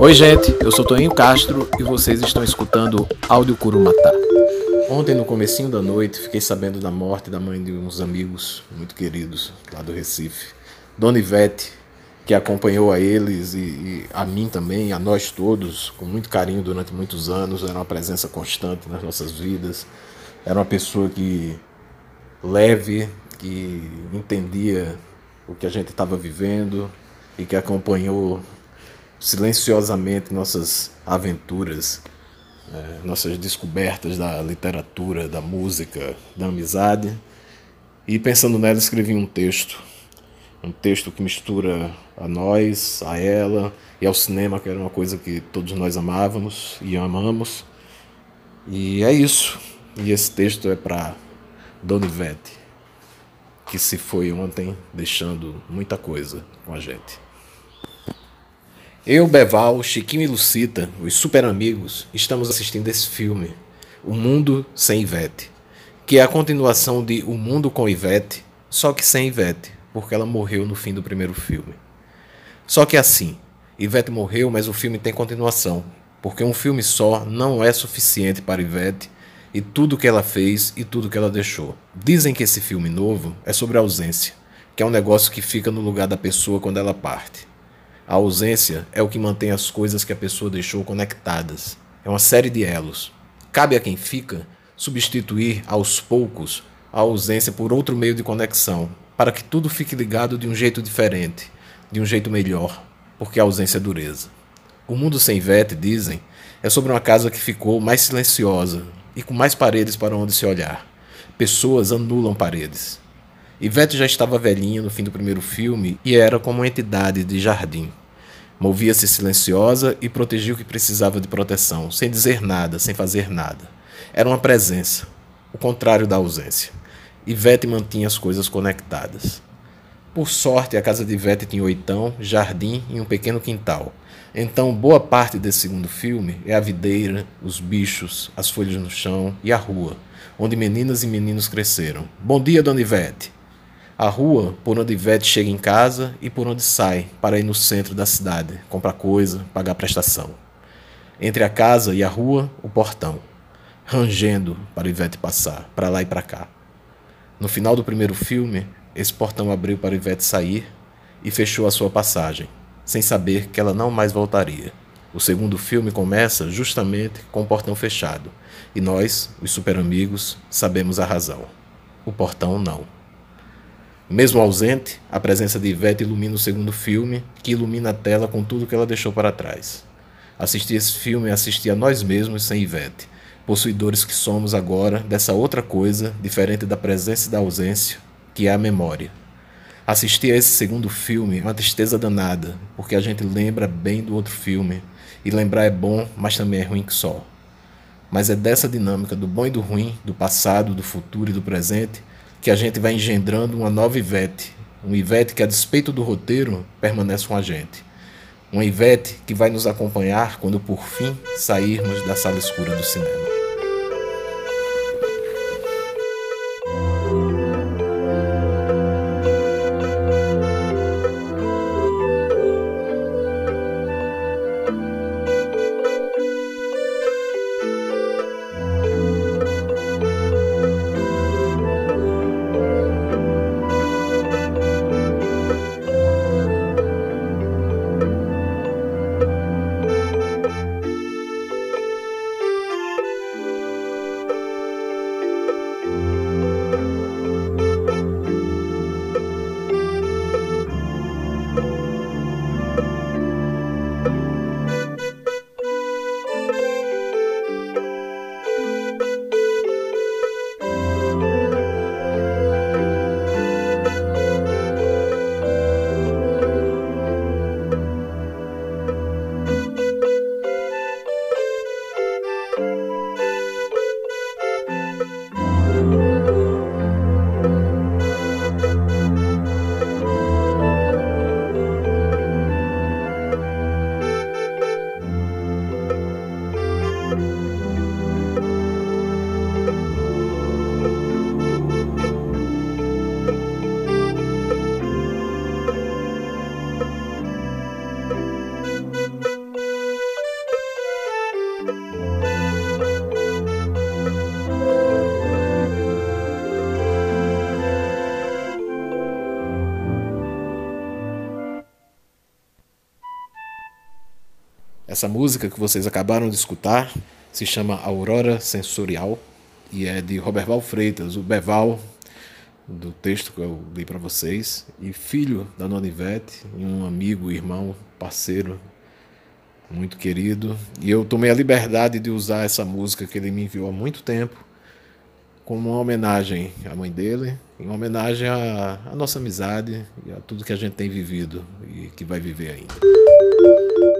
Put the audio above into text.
Oi, gente, eu sou Toninho Castro e vocês estão escutando Áudio Curumatá. Ontem, no comecinho da noite, fiquei sabendo da morte da mãe de uns amigos muito queridos lá do Recife. Dona Ivete, que acompanhou a eles e, e, a mim também, a nós todos, com muito carinho durante muitos anos, era uma presença constante nas nossas vidas. Era uma pessoa que leve, que entendia o que a gente estava vivendo e que acompanhou silenciosamente nossas aventuras, é, nossas descobertas da literatura, da música, da amizade. E pensando nela, escrevi um texto. Um texto que mistura a nós, a ela e ao cinema, que era uma coisa que todos nós amávamos e amamos. E é isso. E esse texto é para Dona Ivete, que se foi ontem deixando muita coisa com a gente. Eu, Beval, Chiquinho e Lucita, os super amigos, estamos assistindo esse filme, O Mundo Sem Ivete, que é a continuação de O Mundo com Ivete, só que sem Ivete, porque ela morreu no fim do primeiro filme. Só que assim, Ivete morreu, mas o filme tem continuação, porque um filme só não é suficiente para Ivete e tudo que ela fez e tudo que ela deixou. Dizem que esse filme novo é sobre ausência, que é um negócio que fica no lugar da pessoa quando ela parte. A ausência é o que mantém as coisas que a pessoa deixou conectadas. É uma série de elos. Cabe a quem fica substituir aos poucos a ausência por outro meio de conexão, para que tudo fique ligado de um jeito diferente, de um jeito melhor, porque a ausência é dureza. O mundo sem Vete, dizem, é sobre uma casa que ficou mais silenciosa e com mais paredes para onde se olhar. Pessoas anulam paredes. Ivete já estava velhinha no fim do primeiro filme e era como uma entidade de jardim. Movia-se silenciosa e protegia o que precisava de proteção, sem dizer nada, sem fazer nada. Era uma presença, o contrário da ausência. Ivete mantinha as coisas conectadas. Por sorte, a casa de Ivete tinha oitão, jardim e um pequeno quintal. Então, boa parte desse segundo filme é a videira, os bichos, as folhas no chão e a rua, onde meninas e meninos cresceram. Bom dia, Dona Ivete! A rua por onde Ivete chega em casa e por onde sai para ir no centro da cidade, comprar coisa, pagar prestação. Entre a casa e a rua, o portão, rangendo para Ivete passar, para lá e para cá. No final do primeiro filme, esse portão abriu para Ivete sair e fechou a sua passagem, sem saber que ela não mais voltaria. O segundo filme começa justamente com o portão fechado, e nós, os super amigos, sabemos a razão. O portão não. Mesmo ausente, a presença de Ivete ilumina o segundo filme, que ilumina a tela com tudo que ela deixou para trás. Assistir esse filme é assistir a nós mesmos sem Ivete, possuidores que somos agora dessa outra coisa, diferente da presença e da ausência, que é a memória. Assistir a esse segundo filme é uma tristeza danada, porque a gente lembra bem do outro filme, e lembrar é bom, mas também é ruim que só. Mas é dessa dinâmica do bom e do ruim, do passado, do futuro e do presente, que a gente vai engendrando uma nova Ivete. Um Ivete que, a despeito do roteiro, permanece com a gente. Uma Ivete que vai nos acompanhar quando por fim sairmos da sala escura do cinema. Essa música que vocês acabaram de escutar se chama Aurora Sensorial e é de Roberval Freitas, o Beval do texto que eu li para vocês, e filho da Nona Ivete, e um amigo, irmão, parceiro muito querido. E eu tomei a liberdade de usar essa música que ele me enviou há muito tempo como uma homenagem à mãe dele, uma homenagem à, à nossa amizade e a tudo que a gente tem vivido e que vai viver ainda.